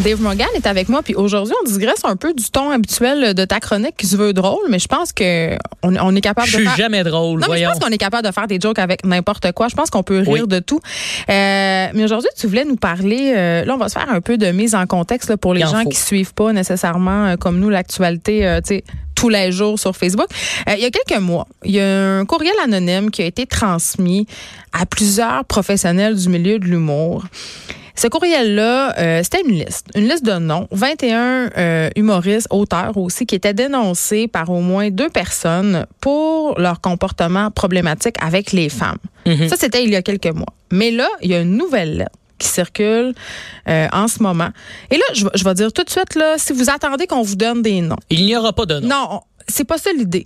Dave Morgan est avec moi, puis aujourd'hui, on digresse un peu du ton habituel de ta chronique qui se veut drôle, mais je pense que on, est capable de faire... Je suis jamais drôle, non, voyons. Mais je pense qu'on est capable de faire des jokes avec n'importe quoi. Je pense qu'on peut rire de tout. Euh, mais aujourd'hui, tu voulais nous parler... Euh, là, on va se faire un peu de mise en contexte là, pour les gens qui suivent pas nécessairement, euh, comme nous, l'actualité, tu sais tous les jours sur Facebook. Euh, il y a quelques mois, il y a un courriel anonyme qui a été transmis à plusieurs professionnels du milieu de l'humour. Ce courriel-là, euh, c'était une liste, une liste de noms, 21 euh, humoristes, auteurs aussi, qui étaient dénoncés par au moins deux personnes pour leur comportement problématique avec les femmes. Ça, c'était il y a quelques mois. Mais là, il y a une nouvelle lettre qui circule euh, en ce moment. Et là, je, je vais dire tout de suite, là, si vous attendez qu'on vous donne des noms. Il n'y aura pas de noms. Non, c'est pas ça l'idée.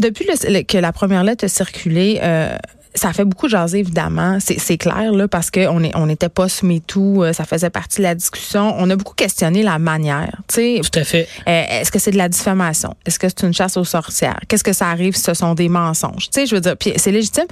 Depuis le, que la première lettre a circulé, euh, ça fait beaucoup jaser, évidemment. C'est clair, là, parce qu'on est, on n'était pas soumis tout. Euh, ça faisait partie de la discussion. On a beaucoup questionné la manière. sais. Tout à fait. Euh, Est-ce que c'est de la diffamation? Est-ce que c'est une chasse aux sorcières? Qu'est-ce que ça arrive si ce sont des mensonges? Tu sais, je veux dire, puis c'est légitime.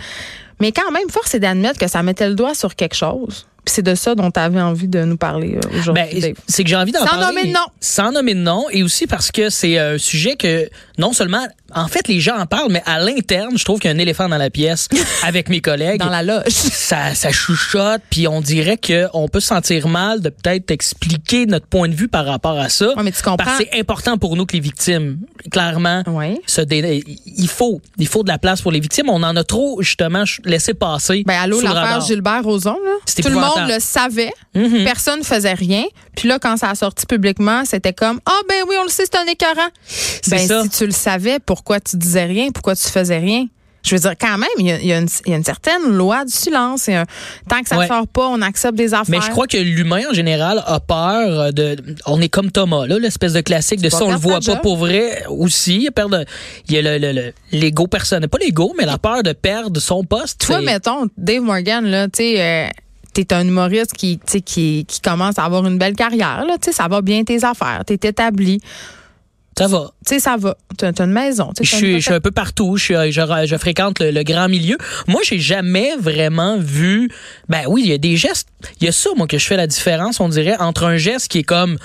Mais quand même, force est d'admettre que ça mettait le doigt sur quelque chose. Puis c'est de ça dont tu avais envie de nous parler euh, aujourd'hui. Ben, c'est que j'ai envie d'en parler. Sans nommer de nom. Sans nommer de nom. Et aussi parce que c'est un sujet que non seulement en fait, les gens en parlent, mais à l'interne, je trouve qu'il y a un éléphant dans la pièce avec mes collègues. Dans la loge. Ça, ça chuchote, puis on dirait qu'on peut se sentir mal de peut-être expliquer notre point de vue par rapport à ça. Ouais, mais tu comprends. Parce que c'est important pour nous que les victimes, clairement, ouais. se dé... il faut, il faut de la place pour les victimes. On en a trop justement laissé passer. Ben allô, l'affaire Gilbert Rozon, là. Tout le monde le savait. Mm -hmm. Personne faisait rien. Puis là, quand ça a sorti publiquement, c'était comme ah ben oui, on le sait, c'est un écœurant. Ben ça. si tu le savais, pourquoi tu disais rien, pourquoi tu faisais rien? Je veux dire, quand même, il y a, il y a, une, il y a une, certaine loi du silence. Un, tant que ça ne ouais. sort pas, on accepte des affaires. Mais je crois que l'humain, en général, a peur de... On est comme Thomas, là, l'espèce de classique de si on le voit pas pour vrai aussi. Il y a, perdre, il y a le, l'ego le, personnel. Pas l'ego, mais la peur de perdre son poste. Toi, mettons, Dave Morgan, là, tu sais... Euh, t'es un humoriste qui, qui, qui commence à avoir une belle carrière. Là, ça va bien tes affaires, t'es établi. Ça va. Tu sais, ça va. Tu as, une maison. Je suis, je suis un peu partout. Je, suis, je, je fréquente le, le, grand milieu. Moi, j'ai jamais vraiment vu. Ben oui, il y a des gestes. Il y a ça, moi, que je fais la différence, on dirait, entre un geste qui est comme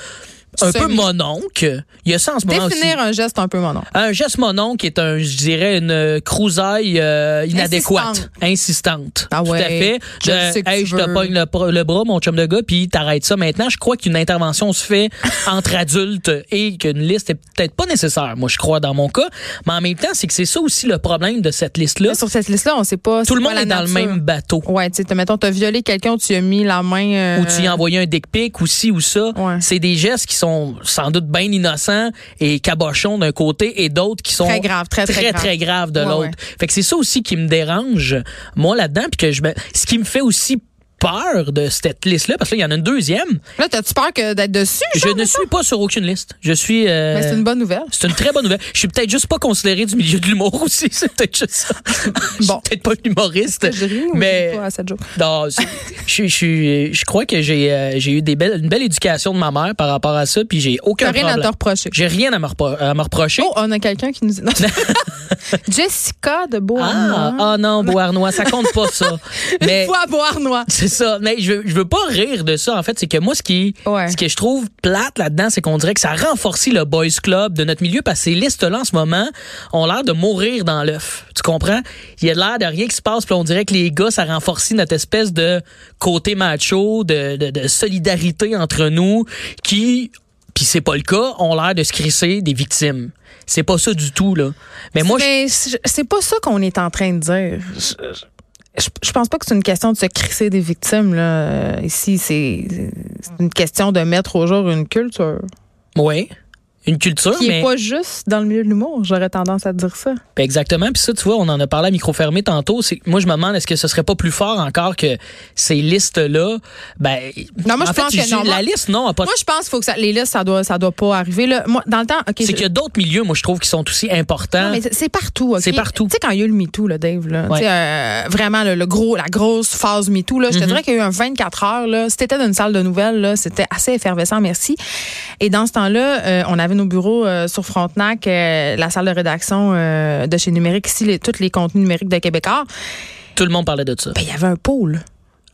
un peu mononcle. Il y a ça en ce moment Définir aussi. un geste un peu mononcle. Un geste mononcle est un, je dirais, une crousaille euh, inadéquate, insistante. Ah ouais. Tout à fait. Je, de, hey, je te pogne le, le, bras, mon chum de gars, puis t'arrêtes ça. Maintenant, je crois qu'une intervention se fait entre adultes et qu'une liste est peut-être pas nécessaire. Moi, je crois dans mon cas. Mais en même temps, c'est que c'est ça aussi le problème de cette liste-là. Sur cette liste-là, on sait pas. Tout le monde est dans le même bateau. Ouais, tu sais, mettons, t'as violé quelqu'un, tu as mis la main. Euh... Ou tu y as envoyé un dick pic ou ci ou ça. Ouais. C'est des gestes qui sont sans doute bien innocents et cabochons d'un côté et d'autres qui sont très graves, très très, très, grave. très graves de ouais, l'autre. Ouais. Fait que c'est ça aussi qui me dérange moi là-dedans puis que je me... ce qui me fait aussi peur de cette liste-là, parce qu'il y en a une deuxième. Là, t'as-tu peur que d'être dessus? Je ne suis pas sur aucune liste. Je suis. Euh, Mais c'est une bonne nouvelle. C'est une très bonne nouvelle. Je suis peut-être juste pas considéré du milieu de l'humour aussi. C'est peut-être juste ça. je suis peut-être pas un humoriste. Je ris, mais pas à cette joke? non, je, je, je crois que j'ai euh, j'ai eu des belles, une belle éducation de ma mère par rapport à ça, puis j'ai aucun rien problème. à te reprocher. J'ai rien à me, repro à me reprocher. Oh, on a quelqu'un qui nous dit. Jessica de Beauharnois. Ah, ah non, Beauharnois, ça compte pas ça. mais, Une fois Beauharnois. C'est ça. Mais je, je veux pas rire de ça. En fait, c'est que moi, ce qui, ouais. ce que je trouve plate là-dedans, c'est qu'on dirait que ça renforce le boys club de notre milieu parce que ces listes-là, en ce moment, ont l'air de mourir dans l'œuf. Tu comprends? Il y a l'air de rien qui se passe, puis on dirait que les gars, ça renforce notre espèce de côté macho, de, de, de solidarité entre nous, qui puis c'est pas le cas, ont l'air de se crisser des victimes. C'est pas ça du tout là. Mais moi Mais c'est pas ça qu'on est en train de dire. Je, je, je pense pas que c'est une question de se crisser des victimes là. Ici, c'est une question de mettre au jour une culture. Oui. Une culture. Qui mais... est pas juste dans le milieu de l'humour, j'aurais tendance à dire ça. Ben, exactement. Puis ça, tu vois, on en a parlé à micro fermé tantôt. Moi, je me demande, est-ce que ce serait pas plus fort encore que ces listes-là? Ben, non, moi, je fait, pense que non. La liste, non, pas Moi, je pense faut que ça, les listes, ça doit, ça doit pas arriver, là. Moi, dans le temps. C'est je... qu'il y a d'autres milieux, moi, je trouve, qui sont aussi importants. Mais c'est partout, OK? C'est partout. Tu sais, quand il y a eu le MeToo, là, Dave, là. Ouais. Euh, vraiment, le, le, gros, la grosse phase MeToo, là. Je te Mhm. dirais qu'il y a eu un 24 heures, là. Si t'étais dans une salle de nouvelles, là, c'était assez effervescent, merci. Et dans ce temps-là, euh, on avait nos bureaux euh, sur Frontenac, euh, la salle de rédaction euh, de chez Numérique, ici, les, tous les contenus numériques de Québécois. Tout le monde parlait de ça. Ben, il y avait un pôle.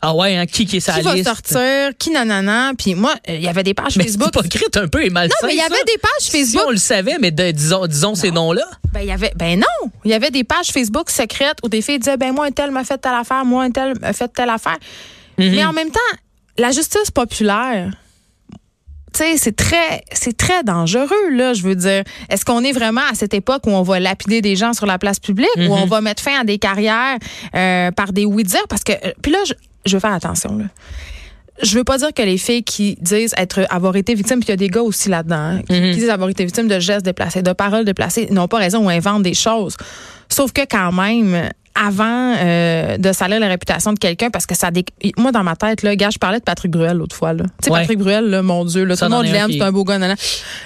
Ah ouais, hein, qui qui est sa qui va liste? sortir, qui nanana? Puis moi, il y avait des pages mais Facebook. C'est hypocrite un peu et malsain. Non, mais il y avait ça. des pages Facebook. Si on le savait, mais de- disons, disons ces noms-là. Ben, il y avait, ben non, il y avait des pages Facebook secrètes où des filles disaient, ben moi, un tel m'a fait telle affaire, moi, un tel m'a fait telle affaire. Mhm. Mais en même temps, la justice populaire, sais, c'est très, c'est très dangereux, là, je veux dire. Est-ce qu'on est vraiment à cette époque où on va lapider des gens sur la place publique, où on va mettre fin à des carrières euh, par des oui-dire? Parce que, euh, puis là, je, je veux faire attention, là. Je veux pas dire que les filles qui disent être avoir été victimes, puis il y a des gars aussi là-dedans, hein, qui, qui disent avoir été victimes de gestes déplacés, de paroles déplacées, n'ont pas raison ou inventent des choses. Sauf que quand même, avant euh, de salir la réputation de quelqu'un, parce que ça, dé... moi dans ma tête, là, gars, je parlais de Patrick Bruel l'autre fois, là. Tu sais, Ouais. Patrick Bruel, là, mon Dieu, là, tout le monde l'aime, c'est un beau gars, nanana.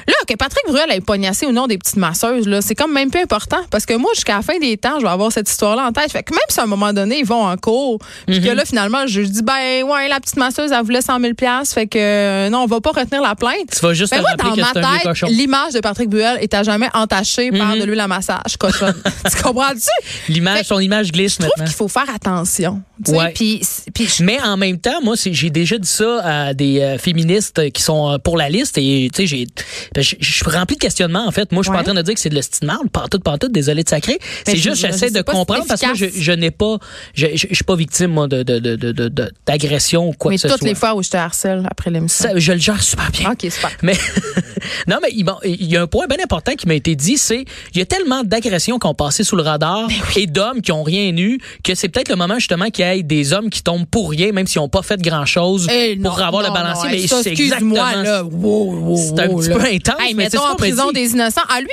Là, que Patrick Bruel ait pognassé ou non des petites masseuses, là, c'est comme même peu important, parce que moi, jusqu'à la fin des temps, je vais avoir cette histoire-là en tête. Fait que même si à un moment donné, ils vont en cours, puis que là, finalement, je dis, ben, ouais, la petite masseuse, elle voulait 100 000 fait que euh, non, on va pas retenir la plainte. Tu vas juste Ben moi, dans ma tête, l'image de Patrick Bruel est à jamais entachée par Mhm. de l'huile à massage cochonne. tu comprends-tu? L'image, son image glisse Je trouve maintenant. qu'il faut faire attention. tu sais, Ouais. Puis, puis je- Mais en même temps, moi, c'est- j'ai déjà dit ça à des euh, féministes qui sont euh, pour la liste et tu sais, ben, je je suis rempli de questionnements en fait. Moi, je suis Ouais. pas en train de dire que c'est de l'estime mal, pantoute, pantoute, désolé de sacré. C'est je- juste, je j'essaie de comprendre c'est parce que je, je n'ai pas, je, je, je suis pas victime moi de de de de- de- d'agression ou quoi mais que ce toutes soit. les fois où je te harcèle après l'émission. Je le gère super bien. OK, super. Mais non, mais il y a un point bien important qui m'a été dit, c'est il y a tellement d'agressions qui ont passé sous le radar Ben et d'hommes qui ont rien eu que c'est peut-être le moment justement qu'il y ait des hommes qui tombent pour rien, même s'ils n'ont pas fait grand chose Hey, pour avoir non, le balancier. non, mais c'est exactement. là. Wow, wow, C'est un wow, petit là. peu intense, Hey, mais c'est mettons en prison des innocents. À lui,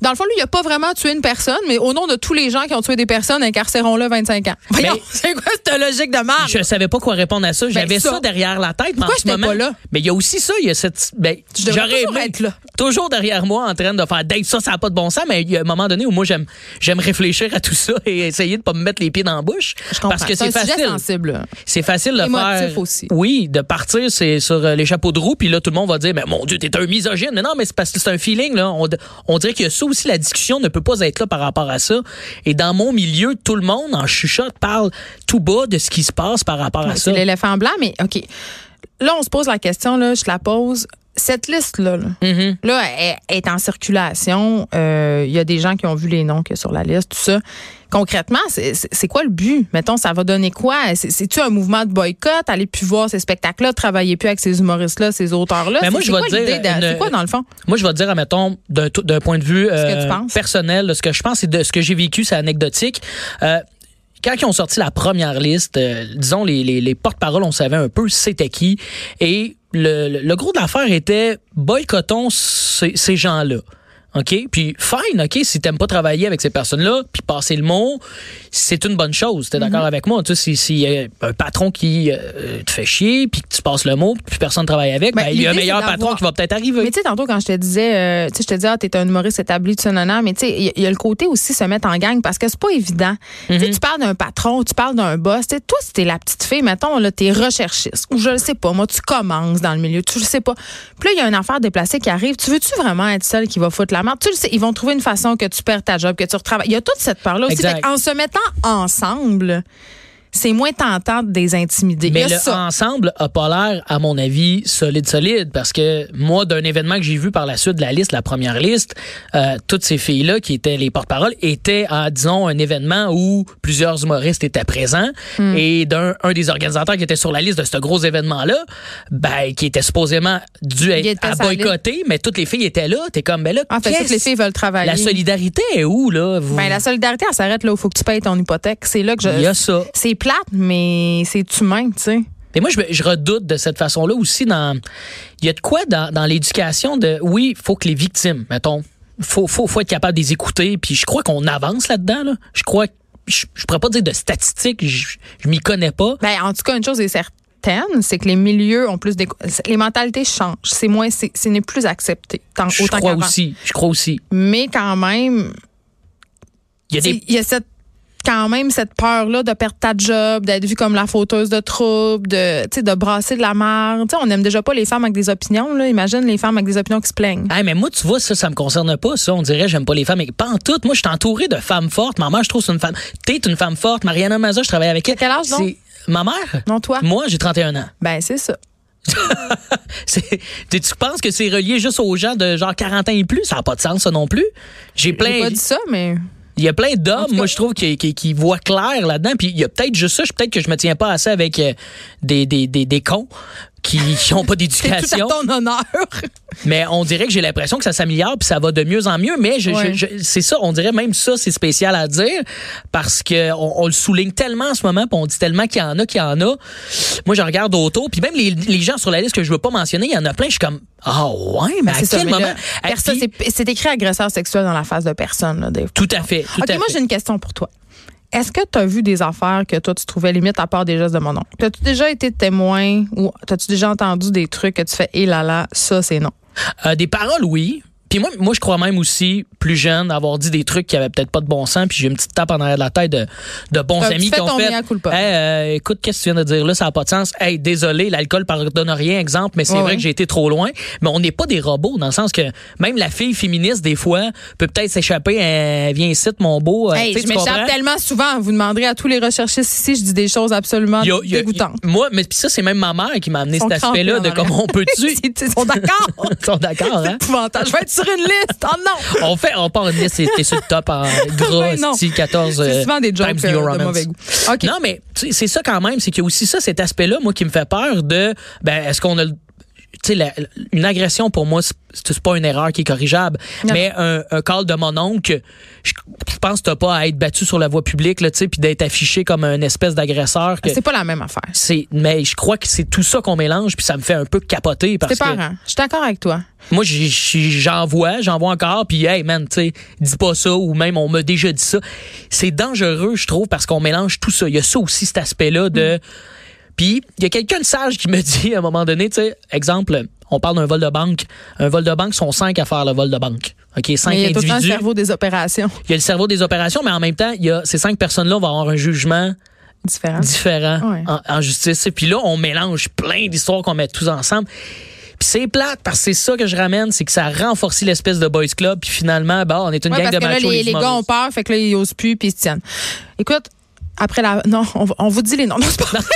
dans le fond, lui, il a pas vraiment tué une personne, mais au nom de tous les gens qui ont tué des personnes, incarcérons-le 25 ans. Voyons, Mais- c'est quoi cette logique de marge? Je savais pas quoi répondre à ça. J'avais Ben, ça. ça. derrière la tête. mais Pourquoi en ce moment, pas là? Mais il y a aussi ça. Il y a cette. Ben, j'aurais toujours aimé être là. toujours derrière moi en train de faire Dave, ça, ça n'a pas de bon sens, mais il y a un moment donné où moi, j'aime, j'aime réfléchir à tout ça et essayer de pas me mettre les pieds dans la bouche. Je comprends. Parce que c'est facile. C'est facile de Émotif faire. aussi. Oui, de partir c'est sur euh, les chapeaux de roue, puis là, tout le monde va dire, mais mon Dieu, t'es un misogyne. Mais non, mais c'est parce que c'est un feeling, là. On, on dirait que ça aussi, la discussion ne peut pas être là par rapport à ça. Et dans mon milieu, tout le monde, en chuchote, parle tout bas de ce qui se passe par rapport à ça. C'est l'éléphant blanc, mais OK. Là, on se pose la question, là, je te la pose. Cette liste-là, là, Mhm. là, elle est en circulation. Euh, Il y a des gens qui ont vu les noms a sur la liste, tout ça. Concrètement, c'est- quoi le but? Mettons, ça va donner quoi? C'est- C'est-tu un mouvement de boycott? Aller plus voir ces spectacles-là, travailler plus avec ces humoristes-là, ces auteurs-là? Mais moi, je vais dire C'est quoi, dans le fond? Moi, je vais dire, admettons, d'un point de vue que euh, personnel, ce que je pense et de ce que j'ai vécu, c'est anecdotique. Euh, quand ils ont sorti la première liste, euh, disons, les, les, les porte-paroles, on savait un peu c'était qui. Et le, le- gros de l'affaire était boycottons ces, ces gens-là. OK? Puis, fine, OK, si t'aimes pas travailler avec ces personnes-là, puis passer le mot, c'est une bonne chose. T'es d'accord avec moi? Tu sais, si- s'il y a un patron qui euh, te fait chier, puis que tu passes le mot, puis personne ne travaille avec, Ben, ben, il y a un meilleur patron qui va peut-être arriver. Mais tu sais, tantôt, quand je te disais, euh, tu sais, je te disais, ah, t'es un humoriste établi, tu non, mais tu sais, il y, a- il y a le côté aussi se mettre en gang parce que c'est pas évident. Tu sais, tu parles d'un patron, tu parles d'un boss. Tu sais, toi, si t'es la petite fille, mettons, là, t'es recherchiste, ou je le sais pas, moi, tu commences dans le milieu, tu le sais pas. Puis là, il y a une affaire déplacée qui arrive. Tu veux-tu vraiment être celle qui va foutre la merde? Tu le sais, ils vont trouver une façon que tu perds ta job, que tu retravailles. Il y a toute cette part-là aussi. En se mettant ensemble, c'est moins tentant de les intimider. Mais le ça. ensemble a pas l'air, à mon avis, solide, solide. Parce que moi, d'un événement que j'ai vu par la suite de la liste, la première liste, euh, toutes ces filles-là qui étaient les porte-paroles étaient à, disons, un événement où plusieurs humoristes étaient présents. Hmm. Et d'un un des organisateurs qui était sur la liste de ce gros événement-là, ben, qui était supposément dû à la boycotter, mais toutes les filles étaient là. T'es comme, ben là, En fait, toutes les filles veulent travailler. la solidarité est où, là? Vous- Ben, la solidarité, elle s'arrête là où il faut que tu payes ton hypothèque. C'est là que je. Il y a ça. C'est plate, mais c'est humain, tu sais. Et moi, je, je redoute de cette façon-là aussi dans. Il y a de quoi dans, dans l'éducation de. Oui, il faut que les victimes, mettons, faut, faut, faut être capable de les écouter. Puis je crois qu'on avance là-dedans. Là. Je crois. Je, je pourrais pas dire de statistiques, je, je m'y connais pas. Ben, en tout cas, une chose est certaine, c'est que les milieux ont plus d'éco- les mentalités changent. C'est moins, c'est, ce n'est plus accepté. Tant, Je autant crois aussi. Je crois aussi. Mais quand même, Il y a des. Il y a cette quand même cette peur-là de perdre ta job, d'être vue comme la fauteuse de troubles, de, de brasser de la merde. On n'aime déjà pas les femmes avec des opinions. Là. Imagine les femmes avec des opinions qui se plaignent. Mais moi, tu vois, ça, ça me concerne pas, ça. On dirait, j'aime pas les femmes. Mais pas en tout. Moi, je suis entouré de femmes fortes. Ma mère, je trouve, c'est une femme. T'es une femme forte. Mariana Maza, je travaille avec elle. quel âge, donc? Ma mère? Non, toi? Moi, j'ai 31 ans. Ben, c'est ça. Tu penses que c'est relié juste aux gens de genre 40 ans et plus? Ça n'a pas de sens, ça non plus. J'ai J'ai plein. pas dit ça, mais. Il y a plein d'hommes, moi, je trouve, qui, qui, qui voient clair là-dedans. Puis il y a peut-être juste ça. je- Peut-être que je me tiens pas assez avec euh, des, des, des, des cons qui n'ont pas C'est d'éducation. à ton honneur. Mais on dirait que j'ai l'impression que ça s'améliore puis ça va de mieux en mieux. Mais je, Ouais. je- je- c'est ça, on dirait même ça, c'est spécial à dire parce que on, on le souligne tellement en ce moment, puis on dit tellement qu'il y en a, qu'il y en a. Moi, je regarde autour, puis même les, les gens sur la liste que je veux pas mentionner, il y en a plein. Je suis comme ah ouais, mais à C'est ça, quel mais moment? Ah, c'est- C'est écrit agresseur sexuel dans la face de personne. Là. Tout à fait, tout OK, à moi, j'ai une question pour toi. Est-ce que tu as vu des affaires que toi, tu trouvais limite à part des gestes de mon oncle? As-tu déjà été témoin ou as-tu déjà entendu des trucs que tu fais, hé là là, ça, c'est non? Euh, des paroles, oui. Puis moi, moi, je crois même aussi, plus jeune, avoir dit des trucs qui avaient peut-être pas de bon sens. Puis j'ai une petite tape en arrière de la tête de, de bons amis qui ont fait. Hey, euh, écoute, qu'est-ce que tu viens de dire là, ça n'a pas de sens. Hey, désolé, l'alcool pardonne rien, exemple, mais c'est Ouais, vrai que j'ai été trop loin. Mais on n'est pas des robots, dans le sens que même la fille féministe, des fois, peut peut-être s'échapper. Elle vient ici, mon beau. euh, Hey, je m'échappe tellement souvent. Vous demanderez à tous les recherchistes ici, je dis des choses absolument Il y a- il y a- dégoûtantes. moi, mais puis ça, c'est même ma mère qui m'a amené cet aspect-là de en comment on peut-tu. Ils ils sont d'accord. Ils sont d'accord, hein? Sur une liste. Oh non! On fait, on part une liste, t'es sur le top en style 14. C'est euh, souvent des jokes euh, de mauvais goût. Non, mais tu sais, c'est ça quand même, c'est qu'il y a aussi ça, cet aspect-là, moi, qui me fait peur de, ben, est-ce qu'on a le la- une agression pour moi, c'est- pas une erreur qui est corrigeable, Non. mais un, un call de mon oncle, je, je pense que t'as pas à être battu sur la voie publique, là, tu sais, puis d'être affiché comme un espèce d'agresseur. C'est pas la même affaire. c'est, mais je crois que c'est tout ça qu'on mélange, puis ça me fait un peu capoter parce que parent. Je suis d'accord avec toi. moi, j'en vois, j'en vois encore, puis hey man, tu sais, dis pas ça ou même on m'a déjà dit ça. C'est dangereux, je trouve, parce qu'on mélange tout ça. Il y a ça aussi, cet aspect-là de. Puis il y a quelqu'un de sage qui me dit à un moment donné, tu sais, exemple, on parle d'un vol de banque. Un vol de banque sont cinq à faire le vol de banque. OK, cinq Mais il y a tout le temps le individus. cerveau des opérations Il y a le cerveau des opérations, mais en même temps, il y a ces cinq personnes-là vont avoir un jugement différent Ouais. en, en justice. Et puis là, on mélange plein d'histoires qu'on met tous ensemble. Puis c'est plate parce que c'est ça que je ramène, c'est que ça renforce l'espèce de boys club. Puis finalement, bah, on est une Ouais, gang parce de que là, les, les gars ont peur, fait que là, ils osent plus, puis ils se tiennent. Écoute, après la. Non, on, vous dit les noms. Non, c'est pas vrai.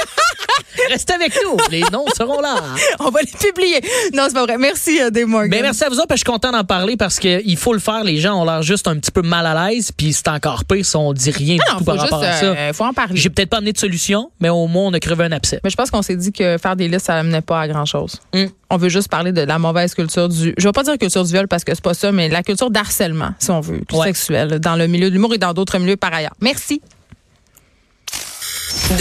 Restez avec nous, les noms seront là. On va les publier. Non, c'est pas vrai. Merci, euh, Dave Morgan. Ben merci à vous autres, je suis content d'en parler parce qu'il faut le faire. Les gens ont l'air juste un petit peu mal à l'aise, puis c'est encore pire si on dit rien du Non, tout faut par juste, rapport à ça. euh, faut en parler. J'ai peut-être pas amené de solution, mais au moins on a crevé un abcès. Mais je pense qu'on s'est dit que faire des listes, ça n'amenait pas à grand-chose. Mm. On veut juste parler de la mauvaise culture du. Je vais pas dire culture du viol parce que c'est pas ça, mais la culture d'harcèlement, si on veut, Ouais. sexuel, dans le milieu de l'humour et dans d'autres milieux par ailleurs. Merci. De